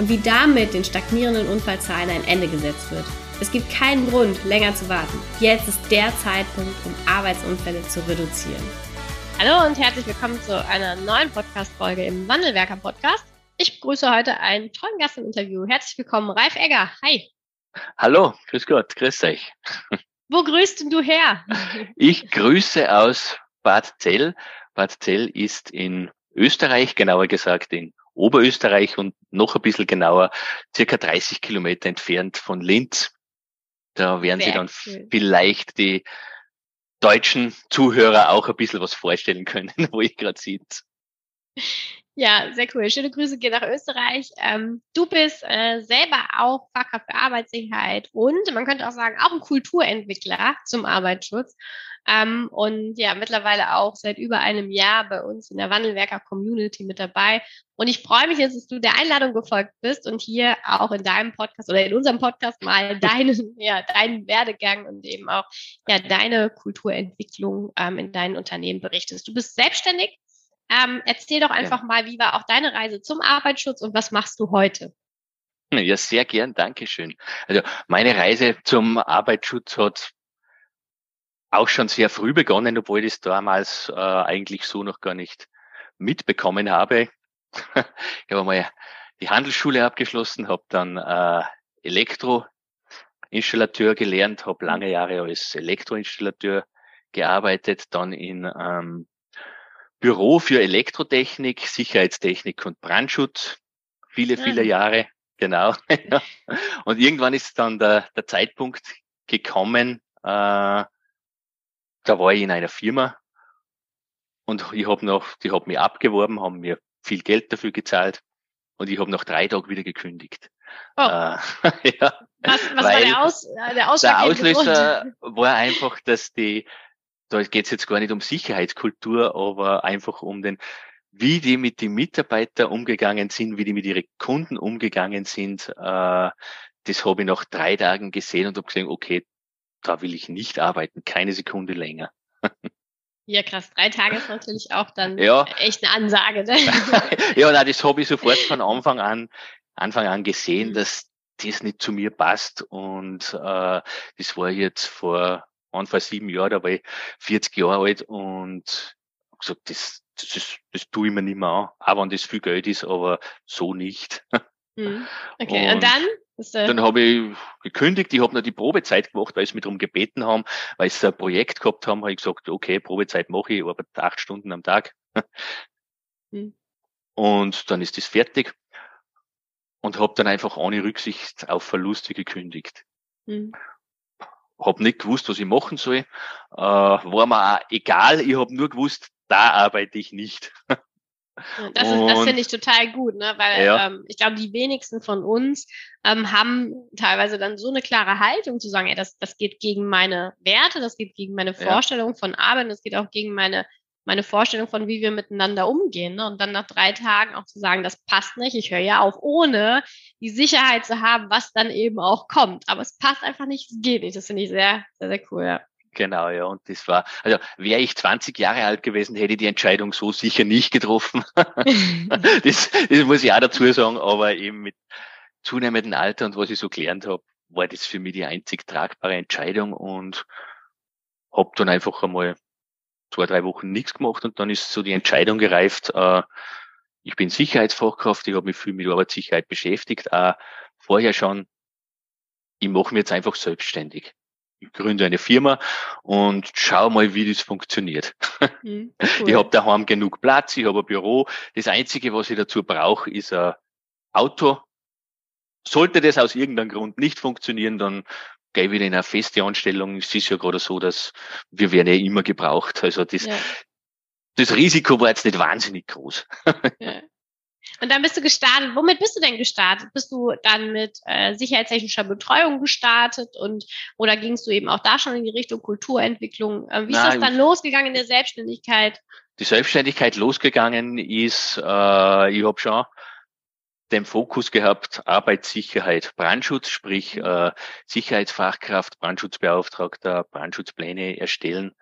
und wie damit den stagnierenden Unfallzahlen ein Ende gesetzt wird. Es gibt keinen Grund, länger zu warten. Jetzt ist der Zeitpunkt, um Arbeitsunfälle zu reduzieren. Hallo und herzlich willkommen zu einer neuen Podcast-Folge im Wandelwerker Podcast. Ich begrüße heute einen tollen Gast im Interview. Herzlich willkommen, Ralf Egger. Hi. Hallo, grüß Gott, grüß euch. Wo grüßt denn du her? Ich grüße aus Bad Zell. Bad Zell ist in Österreich, genauer gesagt in Oberösterreich und noch ein bisschen genauer, circa 30 Kilometer entfernt von Linz. Da werden Sehr Sie dann cool. vielleicht die deutschen Zuhörer auch ein bisschen was vorstellen können, wo ich gerade sitze. Ja, sehr cool. Schöne Grüße gehen nach Österreich. Ähm, du bist äh, selber auch Fachkraft für Arbeitssicherheit und man könnte auch sagen, auch ein Kulturentwickler zum Arbeitsschutz. Ähm, und ja, mittlerweile auch seit über einem Jahr bei uns in der Wandelwerker Community mit dabei. Und ich freue mich jetzt, dass du der Einladung gefolgt bist und hier auch in deinem Podcast oder in unserem Podcast mal deinen, ja, deinen Werdegang und eben auch ja, deine Kulturentwicklung ähm, in deinen Unternehmen berichtest. Du bist selbstständig. Ähm, erzähl doch einfach ja. mal, wie war auch deine Reise zum Arbeitsschutz und was machst du heute? Ja, sehr gern, Dankeschön. Also meine Reise zum Arbeitsschutz hat auch schon sehr früh begonnen, obwohl ich das damals äh, eigentlich so noch gar nicht mitbekommen habe. ich habe mal die Handelsschule abgeschlossen, habe dann äh, Elektroinstallateur gelernt, habe lange Jahre als Elektroinstallateur gearbeitet, dann in ähm, Büro für Elektrotechnik, Sicherheitstechnik und Brandschutz, viele, viele Jahre, genau. und irgendwann ist dann der, der Zeitpunkt gekommen, äh, da war ich in einer Firma und ich habe noch, die haben mich abgeworben, haben mir viel Geld dafür gezahlt und ich habe nach drei Tagen wieder gekündigt. Oh. Äh, ja, was was war der, Aus, äh, der, der Auslöser war einfach, dass die, da geht es jetzt gar nicht um Sicherheitskultur, aber einfach um den, wie die mit den Mitarbeitern umgegangen sind, wie die mit ihren Kunden umgegangen sind. Äh, das habe ich nach drei Tagen gesehen und habe gesehen, okay, da will ich nicht arbeiten, keine Sekunde länger. Ja, krass. Drei Tage ist natürlich auch dann ja. echt eine Ansage. Ne? ja, nein, das habe ich sofort von Anfang an, Anfang an gesehen, mhm. dass das nicht zu mir passt. Und äh, das war jetzt vor Anfang sieben Jahren, da war ich 40 Jahre alt und gesagt, das, das, ist, das tue ich mir nicht mehr an, auch wenn das viel Geld ist, aber so nicht. Mhm. Okay, und, und dann dann habe ich gekündigt, ich habe noch die Probezeit gemacht, weil sie mich darum gebeten haben, weil sie ein Projekt gehabt haben, habe ich gesagt, okay, Probezeit mache ich, aber acht Stunden am Tag. Hm. Und dann ist das fertig und habe dann einfach ohne Rücksicht auf Verluste gekündigt. Hm. Habe nicht gewusst, was ich machen soll. Äh, war mir auch egal, ich habe nur gewusst, da arbeite ich nicht. Das, das finde ich total gut, ne? weil ja. ähm, ich glaube, die wenigsten von uns ähm, haben teilweise dann so eine klare Haltung zu sagen, ey, das, das geht gegen meine Werte, das geht gegen meine Vorstellung ja. von Arbeit, das geht auch gegen meine, meine Vorstellung von, wie wir miteinander umgehen. Ne? Und dann nach drei Tagen auch zu sagen, das passt nicht, ich höre ja auf, ohne die Sicherheit zu haben, was dann eben auch kommt. Aber es passt einfach nicht, es geht nicht. Das finde ich sehr, sehr, sehr cool. Ja. Genau, ja. Und das war, also wäre ich 20 Jahre alt gewesen, hätte ich die Entscheidung so sicher nicht getroffen. das, das muss ich auch dazu sagen, aber eben mit zunehmendem Alter und was ich so gelernt habe, war das für mich die einzig tragbare Entscheidung und habe dann einfach einmal zwei, drei Wochen nichts gemacht und dann ist so die Entscheidung gereift, äh, ich bin Sicherheitsfachkraft, ich habe mich viel mit Arbeitssicherheit beschäftigt, auch vorher schon, ich mache mich jetzt einfach selbstständig ich gründe eine Firma und schau mal, wie das funktioniert. Mhm, cool. Ich habe daheim genug Platz, ich habe ein Büro. Das Einzige, was ich dazu brauche, ist ein Auto. Sollte das aus irgendeinem Grund nicht funktionieren, dann gehe ich wieder in eine feste Anstellung. Es ist ja gerade so, dass wir werden ja immer gebraucht. Also das, ja. das Risiko war jetzt nicht wahnsinnig groß. Ja. Und dann bist du gestartet. Womit bist du denn gestartet? Bist du dann mit äh, sicherheitstechnischer Betreuung gestartet und oder gingst du eben auch da schon in die Richtung Kulturentwicklung? Äh, wie ist Nein, das dann losgegangen in der Selbstständigkeit? Die Selbstständigkeit losgegangen ist, äh, ich habe schon den Fokus gehabt, Arbeitssicherheit, Brandschutz, sprich äh, Sicherheitsfachkraft, Brandschutzbeauftragter, Brandschutzpläne erstellen.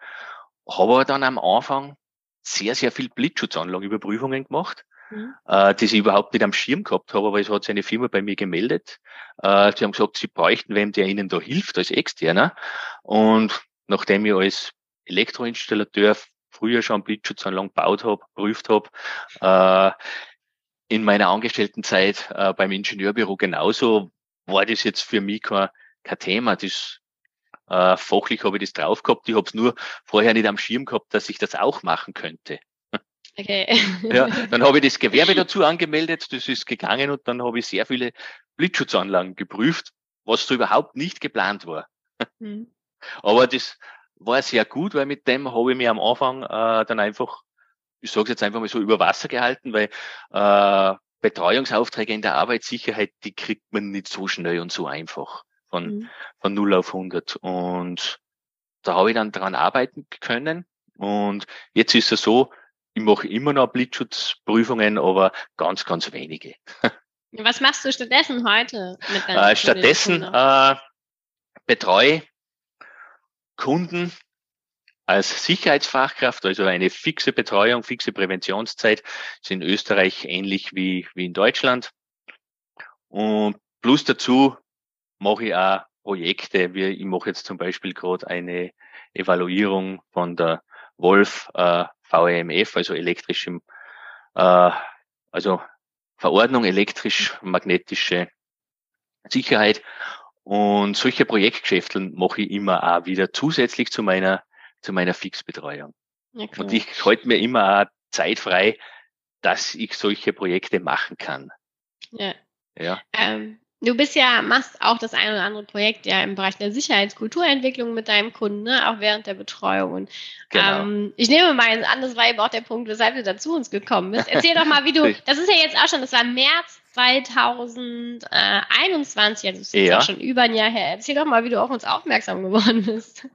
Habe dann am Anfang sehr, sehr viel Blitzschutzanlagenüberprüfungen gemacht, mhm. äh, die ich überhaupt nicht am Schirm gehabt habe, aber es hat sich eine Firma bei mir gemeldet. Äh, sie haben gesagt, sie bräuchten wem, der ihnen da hilft als Externer. Und nachdem ich als Elektroinstallateur früher schon Blitzschutzanlagen gebaut habe, prüft habe, äh, in meiner Angestelltenzeit äh, beim Ingenieurbüro genauso, war das jetzt für mich kein, kein Thema. Das äh, fachlich habe ich das drauf gehabt. Ich habe es nur vorher nicht am Schirm gehabt, dass ich das auch machen könnte. Okay. ja, dann habe ich das Gewerbe dazu angemeldet, das ist gegangen und dann habe ich sehr viele Blitzschutzanlagen geprüft, was so überhaupt nicht geplant war. Mhm. Aber das war sehr gut, weil mit dem habe ich mir am Anfang äh, dann einfach ich sage jetzt einfach mal so, über Wasser gehalten, weil äh, Betreuungsaufträge in der Arbeitssicherheit, die kriegt man nicht so schnell und so einfach von, mhm. von 0 auf 100. Und da habe ich dann dran arbeiten können. Und jetzt ist es so, ich mache immer noch Blitzschutzprüfungen, aber ganz, ganz wenige. Was machst du stattdessen heute? Mit äh, stattdessen äh, betreue Kunden als Sicherheitsfachkraft, also eine fixe Betreuung, fixe Präventionszeit, ist in Österreich ähnlich wie, wie in Deutschland. Und plus dazu mache ich auch Projekte, wie ich mache jetzt zum Beispiel gerade eine Evaluierung von der Wolf äh, VEMF, also elektrischem, äh, also Verordnung elektrisch-magnetische Sicherheit. Und solche Projektgeschäfte mache ich immer auch wieder zusätzlich zu meiner zu meiner Fixbetreuung. Ja, cool. Und ich halte mir immer Zeit frei, dass ich solche Projekte machen kann. Ja. ja. Ähm, du bist ja, machst auch das ein oder andere Projekt ja im Bereich der Sicherheitskulturentwicklung mit deinem Kunden, ne? auch während der Betreuung. Und genau. ähm, ich nehme mal an, das war eben auch der Punkt, weshalb du da zu uns gekommen bist. Erzähl doch mal, wie du, das ist ja jetzt auch schon, das war März 2021, also das ist ja. schon über ein Jahr her. Erzähl doch mal, wie du auf uns aufmerksam geworden bist.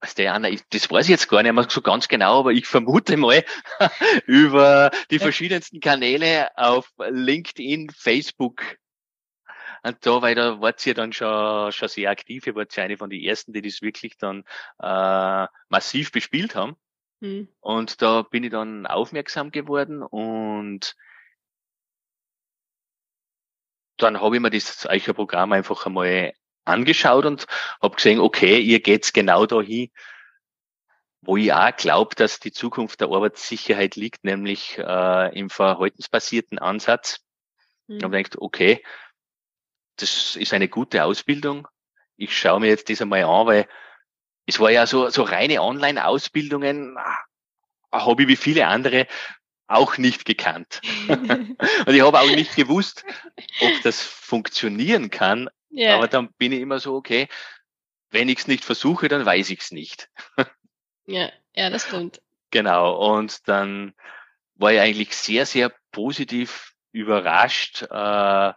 Was der Anna, das weiß ich jetzt gar nicht mehr so ganz genau, aber ich vermute mal über die verschiedensten Kanäle auf LinkedIn, Facebook. Und da, weil da wart ihr dann schon, schon sehr aktiv, ihr wart ja eine von den ersten, die das wirklich dann äh, massiv bespielt haben. Mhm. Und da bin ich dann aufmerksam geworden und dann habe ich mir das Eicher-Programm einfach einmal angeschaut und habe gesehen, okay, ihr geht's genau dahin, wo ich auch glaube, dass die Zukunft der Arbeitssicherheit liegt, nämlich äh, im verhaltensbasierten Ansatz. Mhm. Und habe gedacht, okay, das ist eine gute Ausbildung. Ich schaue mir jetzt das einmal an, weil es war ja so, so reine Online-Ausbildungen, ah, habe ich wie viele andere auch nicht gekannt. und ich habe auch nicht gewusst, ob das funktionieren kann ja. Aber dann bin ich immer so, okay, wenn ich es nicht versuche, dann weiß ich es nicht. ja, ja, das stimmt. Genau. Und dann war ich eigentlich sehr, sehr positiv überrascht, äh,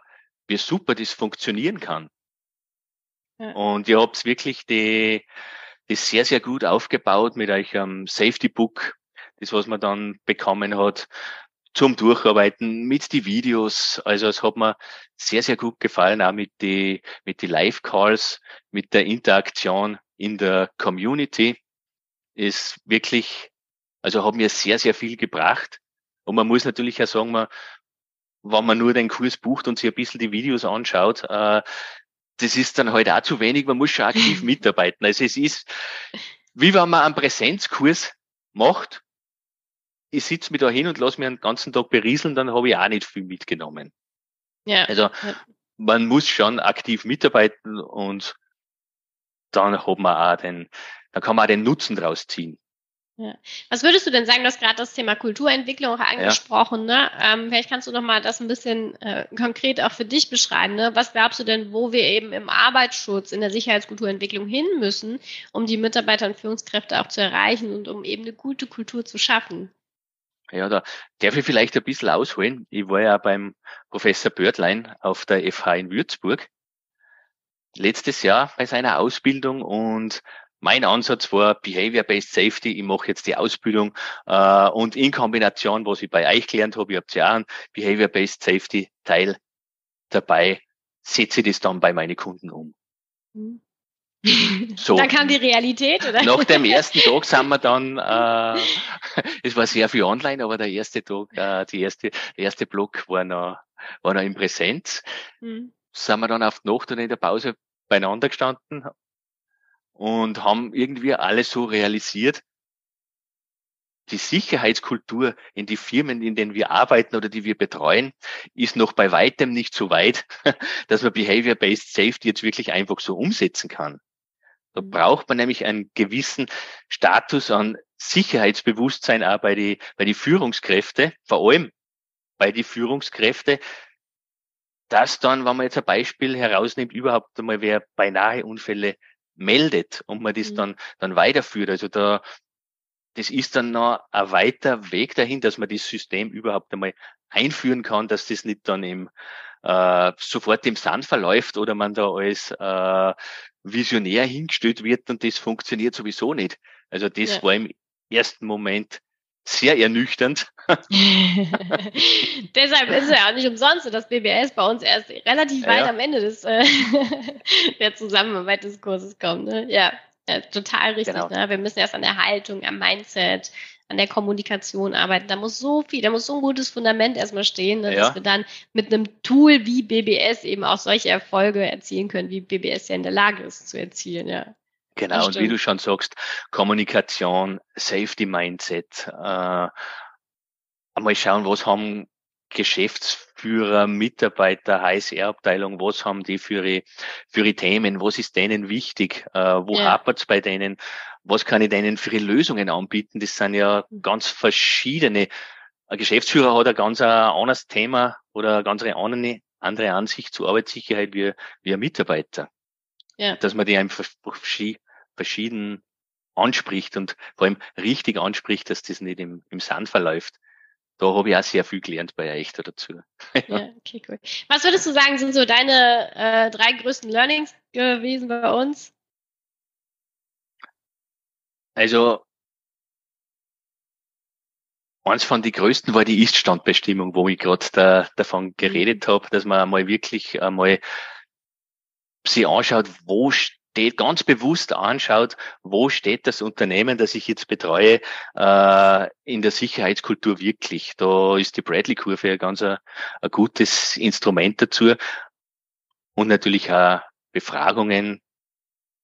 wie super das funktionieren kann. Ja. Und ihr habt wirklich die, das sehr, sehr gut aufgebaut mit euch am Safety Book, das was man dann bekommen hat, zum Durcharbeiten mit die Videos. Also es hat mir sehr, sehr gut gefallen, auch mit die, mit die Live-Calls, mit der Interaktion in der Community. Ist wirklich, also hat mir sehr, sehr viel gebracht. Und man muss natürlich auch sagen, man, wenn man nur den Kurs bucht und sich ein bisschen die Videos anschaut, äh, das ist dann halt auch zu wenig. Man muss schon aktiv mitarbeiten. Also es ist, wie wenn man einen Präsenzkurs macht ich sitze mich da hin und lasse mir einen ganzen Tag berieseln, dann habe ich auch nicht viel mitgenommen. Ja. Also ja. man muss schon aktiv mitarbeiten und dann hat man auch den, dann kann man auch den Nutzen draus ziehen. Ja. Was würdest du denn sagen? Du hast gerade das Thema Kulturentwicklung auch angesprochen. Ja. Ne? Ähm, vielleicht kannst du noch mal das ein bisschen äh, konkret auch für dich beschreiben. Ne? Was glaubst du denn, wo wir eben im Arbeitsschutz, in der Sicherheitskulturentwicklung hin müssen, um die Mitarbeiter und Führungskräfte auch zu erreichen und um eben eine gute Kultur zu schaffen? Ja, da darf ich vielleicht ein bisschen ausholen. Ich war ja beim Professor Bördlein auf der FH in Würzburg letztes Jahr bei seiner Ausbildung und mein Ansatz war Behavior-Based Safety. Ich mache jetzt die Ausbildung äh, und in Kombination, was ich bei euch gelernt habe, ich habe ja einen Behavior-Based Safety Teil dabei, setze ich das dann bei meinen Kunden um. Mhm. So. Dann kam die Realität, oder? Nach dem ersten Tag sind wir dann, äh, es war sehr viel online, aber der erste Tag, äh, die erste, der erste Block war noch, war noch in Präsenz. Mhm. Sind wir dann auf die Nacht und in der Pause beieinander gestanden und haben irgendwie alles so realisiert. Die Sicherheitskultur in die Firmen, in denen wir arbeiten oder die wir betreuen, ist noch bei weitem nicht so weit, dass man Behavior-Based Safety jetzt wirklich einfach so umsetzen kann. Da braucht man nämlich einen gewissen Status an Sicherheitsbewusstsein auch bei die, bei die Führungskräfte, vor allem bei die Führungskräfte, dass dann, wenn man jetzt ein Beispiel herausnimmt, überhaupt einmal wer beinahe Unfälle meldet und man das mhm. dann, dann weiterführt. Also da, das ist dann noch ein weiter Weg dahin, dass man das System überhaupt einmal einführen kann, dass das nicht dann im, äh, sofort im Sand verläuft oder man da als äh, Visionär hingestellt wird und das funktioniert sowieso nicht. Also das ja. war im ersten Moment sehr ernüchternd. Deshalb ist es ja auch nicht umsonst, dass BBS bei uns erst relativ weit ja. am Ende des, äh, der Zusammenarbeit des Kurses kommt. Ne? Ja, ja, total richtig. Genau. Ne? Wir müssen erst an der Haltung, am Mindset, an der Kommunikation arbeiten. Da muss so viel, da muss so ein gutes Fundament erstmal stehen, ne, dass wir dann mit einem Tool wie BBS eben auch solche Erfolge erzielen können, wie BBS ja in der Lage ist zu erzielen, ja. Genau, und wie du schon sagst, Kommunikation, Safety Mindset, äh, einmal schauen, was haben Geschäftsführer, Mitarbeiter, HSR-Abteilung, was haben die für ihre, für ihre Themen, was ist denen wichtig, äh, wo ja. hapert es bei denen, was kann ich denen für Lösungen anbieten, das sind ja mhm. ganz verschiedene. Ein Geschäftsführer hat ein ganz ein anderes Thema oder eine ganz andere, andere Ansicht zur Arbeitssicherheit wie, wie ein Mitarbeiter. Ja. Dass man die einfach verschieden anspricht und vor allem richtig anspricht, dass das nicht im, im Sand verläuft. Da habe ich auch sehr viel gelernt bei euch dazu. ja, okay, cool. Was würdest du sagen, sind so deine äh, drei größten Learnings gewesen bei uns? Also, eins von den größten war die Ist-Standbestimmung, wo ich gerade da, davon mhm. geredet habe, dass man einmal wirklich einmal sich anschaut, wo steht, ganz bewusst anschaut, wo steht das Unternehmen, das ich jetzt betreue, äh, in der Sicherheitskultur wirklich. Da ist die Bradley-Kurve ein ganz ein, ein gutes Instrument dazu. Und natürlich auch Befragungen.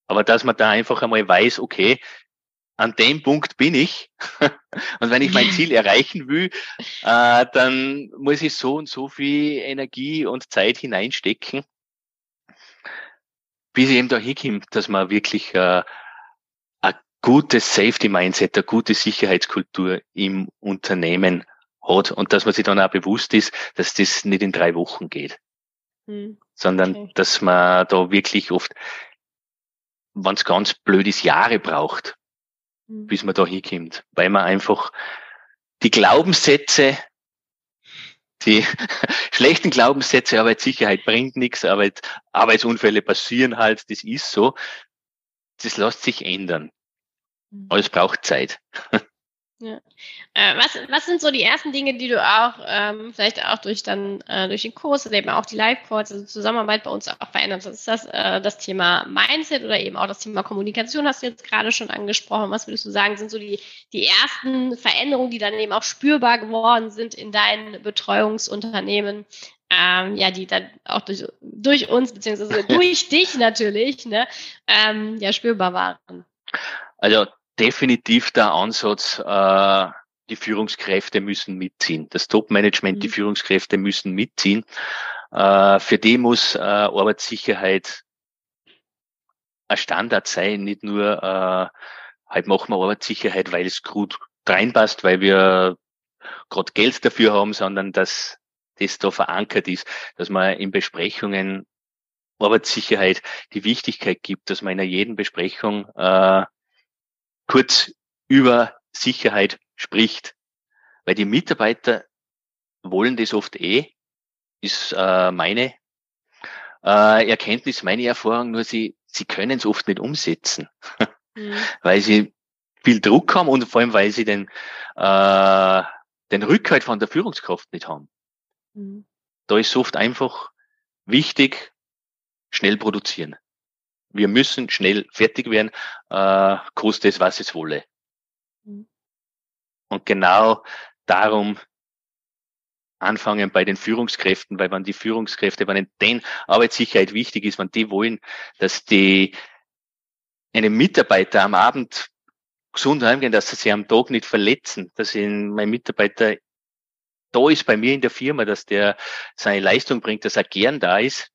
Aber dass man da einfach einmal weiß, okay, an dem Punkt bin ich. und wenn ich mein Ziel erreichen will, äh, dann muss ich so und so viel Energie und Zeit hineinstecken bis ich eben da hinkomme, dass man wirklich äh, ein gutes Safety-Mindset, eine gute Sicherheitskultur im Unternehmen hat und dass man sich dann auch bewusst ist, dass das nicht in drei Wochen geht, hm. sondern okay. dass man da wirklich oft, wenn es ganz blöd ist, Jahre braucht. Bis man da hinkommt, weil man einfach die Glaubenssätze die schlechten Glaubenssätze, Arbeitssicherheit bringt nichts, Arbeit, Arbeitsunfälle passieren halt, das ist so. Das lässt sich ändern. Mhm. Aber es braucht Zeit. Ja. Äh, was, was sind so die ersten Dinge, die du auch ähm, vielleicht auch durch dann äh, durch den Kurs oder eben auch die Live-Calls, also Zusammenarbeit bei uns auch verändert? Ist das äh, das Thema Mindset oder eben auch das Thema Kommunikation, hast du jetzt gerade schon angesprochen? Was würdest du sagen, sind so die, die ersten Veränderungen, die dann eben auch spürbar geworden sind in deinen Betreuungsunternehmen? Ähm, ja, die dann auch durch, durch uns, beziehungsweise durch dich natürlich, ne, ähm, ja, spürbar waren. Also definitiv der Ansatz, äh, die Führungskräfte müssen mitziehen. Das Top-Management, mhm. die Führungskräfte müssen mitziehen. Äh, für die muss äh, Arbeitssicherheit ein Standard sein, nicht nur äh, halt machen wir Arbeitssicherheit, weil es gut reinpasst, weil wir gerade Geld dafür haben, sondern dass das da verankert ist, dass man in Besprechungen Arbeitssicherheit die Wichtigkeit gibt, dass man in jeden Besprechung äh, kurz über Sicherheit spricht. weil die Mitarbeiter wollen das oft eh, ist äh, meine äh, Erkenntnis, meine Erfahrung, nur sie, sie können es oft nicht umsetzen, mhm. weil sie viel Druck haben und vor allem, weil sie den, äh, den Rückhalt von der Führungskraft nicht haben. Mhm. Da ist oft einfach wichtig, schnell produzieren. Wir müssen schnell fertig werden, äh, koste es, was es wolle. Mhm. Und genau darum anfangen bei den Führungskräften, weil wenn die Führungskräfte, wenn denen Arbeitssicherheit wichtig ist, wenn die wollen, dass die einen Mitarbeiter am Abend gesund heimgehen, dass sie sich am Tag nicht verletzen, dass ihn, mein Mitarbeiter da ist bei mir in der Firma, dass der seine Leistung bringt, dass er gern da ist,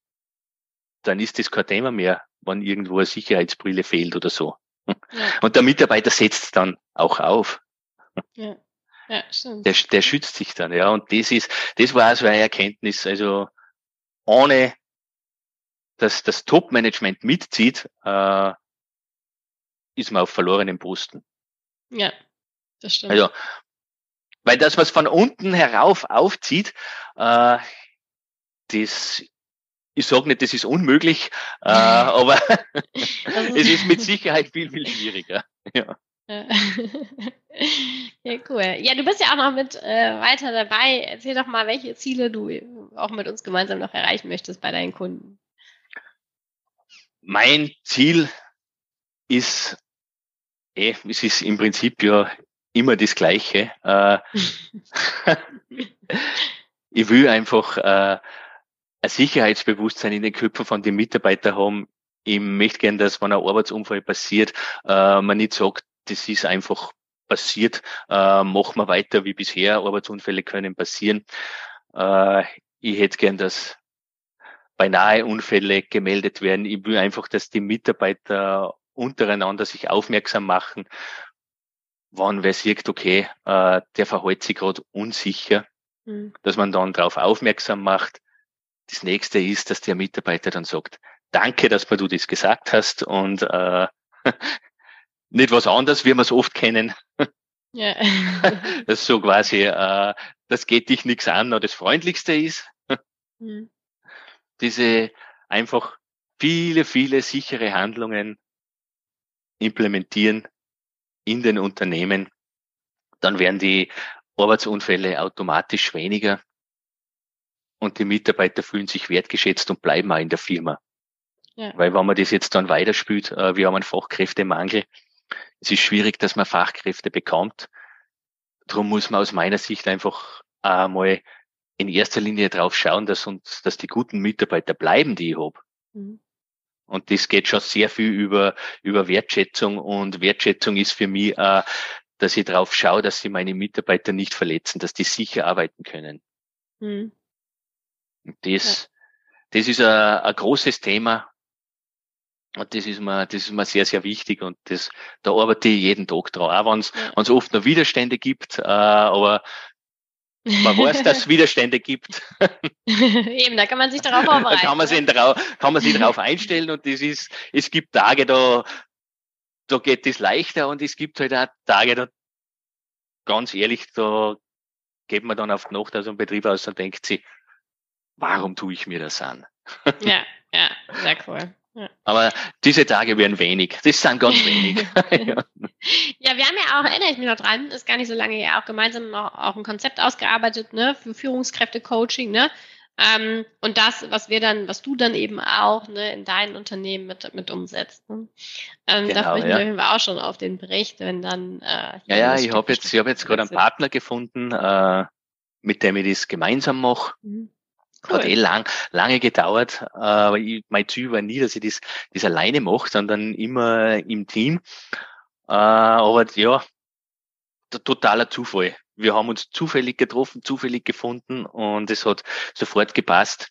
dann ist das kein Thema mehr, wenn irgendwo eine Sicherheitsbrille fehlt oder so. Ja. Und der Mitarbeiter setzt dann auch auf. Ja. Ja, stimmt. Der, der schützt sich dann, ja. Und das ist, das war so eine Erkenntnis. Also ohne dass das Top-Management mitzieht, äh, ist man auf verlorenen Posten. Ja, das stimmt. Also, weil das, was von unten herauf aufzieht, äh, das, ich sage nicht, das ist unmöglich, äh, aber es ist mit Sicherheit viel, viel schwieriger. Ja. ja, cool. Ja, du bist ja auch noch mit äh, weiter dabei. Erzähl doch mal, welche Ziele du auch mit uns gemeinsam noch erreichen möchtest bei deinen Kunden. Mein Ziel ist, eh, es ist im Prinzip ja immer das Gleiche. Äh, ich will einfach äh, ein Sicherheitsbewusstsein in den Köpfen von den Mitarbeitern haben. Ich möchte gerne, dass wenn ein Arbeitsunfall passiert, äh, man nicht sagt, das ist einfach passiert, äh, machen wir weiter wie bisher, Arbeitsunfälle können passieren. Äh, ich hätte gern, dass beinahe Unfälle gemeldet werden. Ich will einfach, dass die Mitarbeiter untereinander sich aufmerksam machen, wann wer sieht, okay, äh, der verhält sich gerade unsicher, mhm. dass man dann darauf aufmerksam macht. Das nächste ist, dass der Mitarbeiter dann sagt, danke, dass du das gesagt hast und äh, nicht was anderes, wie wir es oft kennen. Ja. das ist so quasi, äh, das geht dich nichts an oder das Freundlichste ist. Mhm. Diese einfach viele, viele sichere Handlungen implementieren in den Unternehmen, dann werden die Arbeitsunfälle automatisch weniger und die Mitarbeiter fühlen sich wertgeschätzt und bleiben auch in der Firma. Ja. Weil wenn man das jetzt dann weiterspielt, äh, wir haben einen Fachkräftemangel, es ist schwierig, dass man Fachkräfte bekommt. Darum muss man aus meiner Sicht einfach einmal in erster Linie drauf schauen, dass uns, dass die guten Mitarbeiter bleiben, die ich habe. Mhm. Und das geht schon sehr viel über, über Wertschätzung und Wertschätzung ist für mich, äh, dass ich drauf schaue, dass sie meine Mitarbeiter nicht verletzen, dass die sicher arbeiten können. Mhm. Und das, ja. das ist ein, ein großes Thema, und das ist mir, das ist mir sehr, sehr wichtig und das, da arbeite ich jeden Tag dran. Auch wenn es ja. oft noch Widerstände gibt, äh, aber man weiß, dass es Widerstände gibt. Eben, da kann man sich darauf vorbereiten. da kann man, sich ne? drauf, kann man sich darauf einstellen und das ist, es gibt Tage, da, da geht es leichter und es gibt halt auch Tage, da, ganz ehrlich, da geht man dann auf die Nacht aus dem Betrieb aus und denkt sich, warum tue ich mir das an? ja, ja, sehr cool. Aber diese Tage werden wenig. Das sind ganz wenig. ja. ja. wir haben ja auch, erinnere ich mich noch dran, ist gar nicht so lange ja auch gemeinsam noch, auch ein Konzept ausgearbeitet, ne, für Führungskräfte-Coaching, ne? Ähm, und das, was wir dann, was du dann eben auch ne, in deinen Unternehmen mit, mit umsetzt. Ne? Ähm, genau, da freue ich ja. mich auch schon auf den Bericht, wenn dann. Äh, ja, ja, ich habe jetzt, ich habe jetzt gerade einen Partner gefunden, äh, mit dem ich das gemeinsam mache. Mhm. Cool. Hat eh lang, lange gedauert, aber ich, mein Ziel war nie, dass ich das, das alleine mache, sondern immer im Team. Äh, aber ja, totaler Zufall. Wir haben uns zufällig getroffen, zufällig gefunden und es hat sofort gepasst.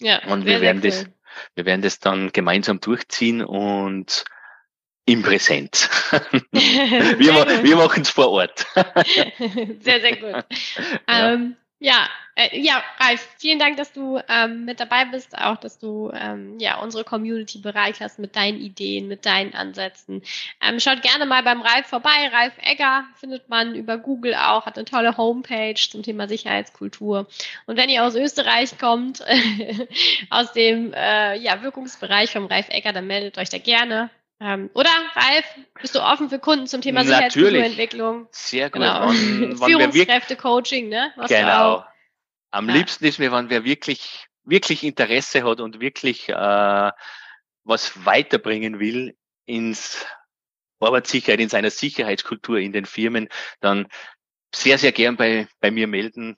Ja, und wir werden cool. das, wir werden das dann gemeinsam durchziehen und im Präsenz. wir, wir machen es vor Ort. sehr, sehr gut. Ja. Ähm, Ja, äh, ja, Ralf, vielen Dank, dass du ähm, mit dabei bist, auch dass du ähm, ja unsere Community bereicherst mit deinen Ideen, mit deinen Ansätzen. Ähm, schaut gerne mal beim Ralf vorbei. Ralf Egger findet man über Google auch, hat eine tolle Homepage zum Thema Sicherheitskultur. Und wenn ihr aus Österreich kommt, aus dem äh, ja, Wirkungsbereich vom Ralf Egger, dann meldet euch da gerne. Ähm, oder, Ralf, bist du offen für Kunden zum Thema Sicherheitskulturentwicklung? Sehr gut. Genau. Führungskräfte-Coaching, ne? Machst genau. Am ja. liebsten ist mir, wenn wer wirklich, wirklich Interesse hat und wirklich äh, was weiterbringen will ins Arbeitssicherheit, in seiner Sicherheitskultur in den Firmen, dann sehr, sehr gern bei, bei mir melden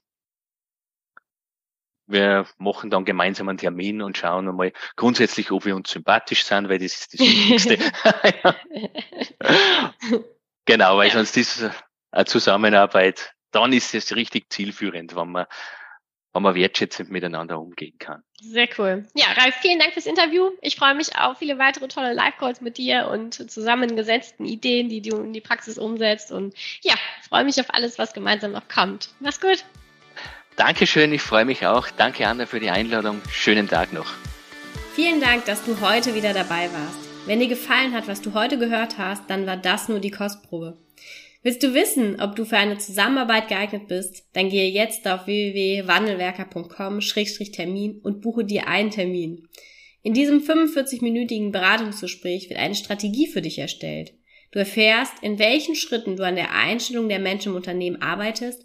wir machen dann gemeinsam einen Termin und schauen einmal grundsätzlich, ob wir uns sympathisch sind, weil das ist das Wichtigste. genau, weil sonst ist eine Zusammenarbeit, dann ist es richtig zielführend, wenn man, wenn man wertschätzend miteinander umgehen kann. Sehr cool. Ja, Ralf, vielen Dank fürs Interview. Ich freue mich auf viele weitere tolle Live-Calls mit dir und zusammengesetzten Ideen, die du in die Praxis umsetzt. Und ja, freue mich auf alles, was gemeinsam noch kommt. Mach's gut. Dankeschön, ich freue mich auch. Danke, Anna, für die Einladung. Schönen Tag noch. Vielen Dank, dass du heute wieder dabei warst. Wenn dir gefallen hat, was du heute gehört hast, dann war das nur die Kostprobe. Willst du wissen, ob du für eine Zusammenarbeit geeignet bist? Dann gehe jetzt auf www.wandelwerker.com-termin und buche dir einen Termin. In diesem 45-minütigen Beratungsgespräch wird eine Strategie für dich erstellt. Du erfährst, in welchen Schritten du an der Einstellung der Menschen im Unternehmen arbeitest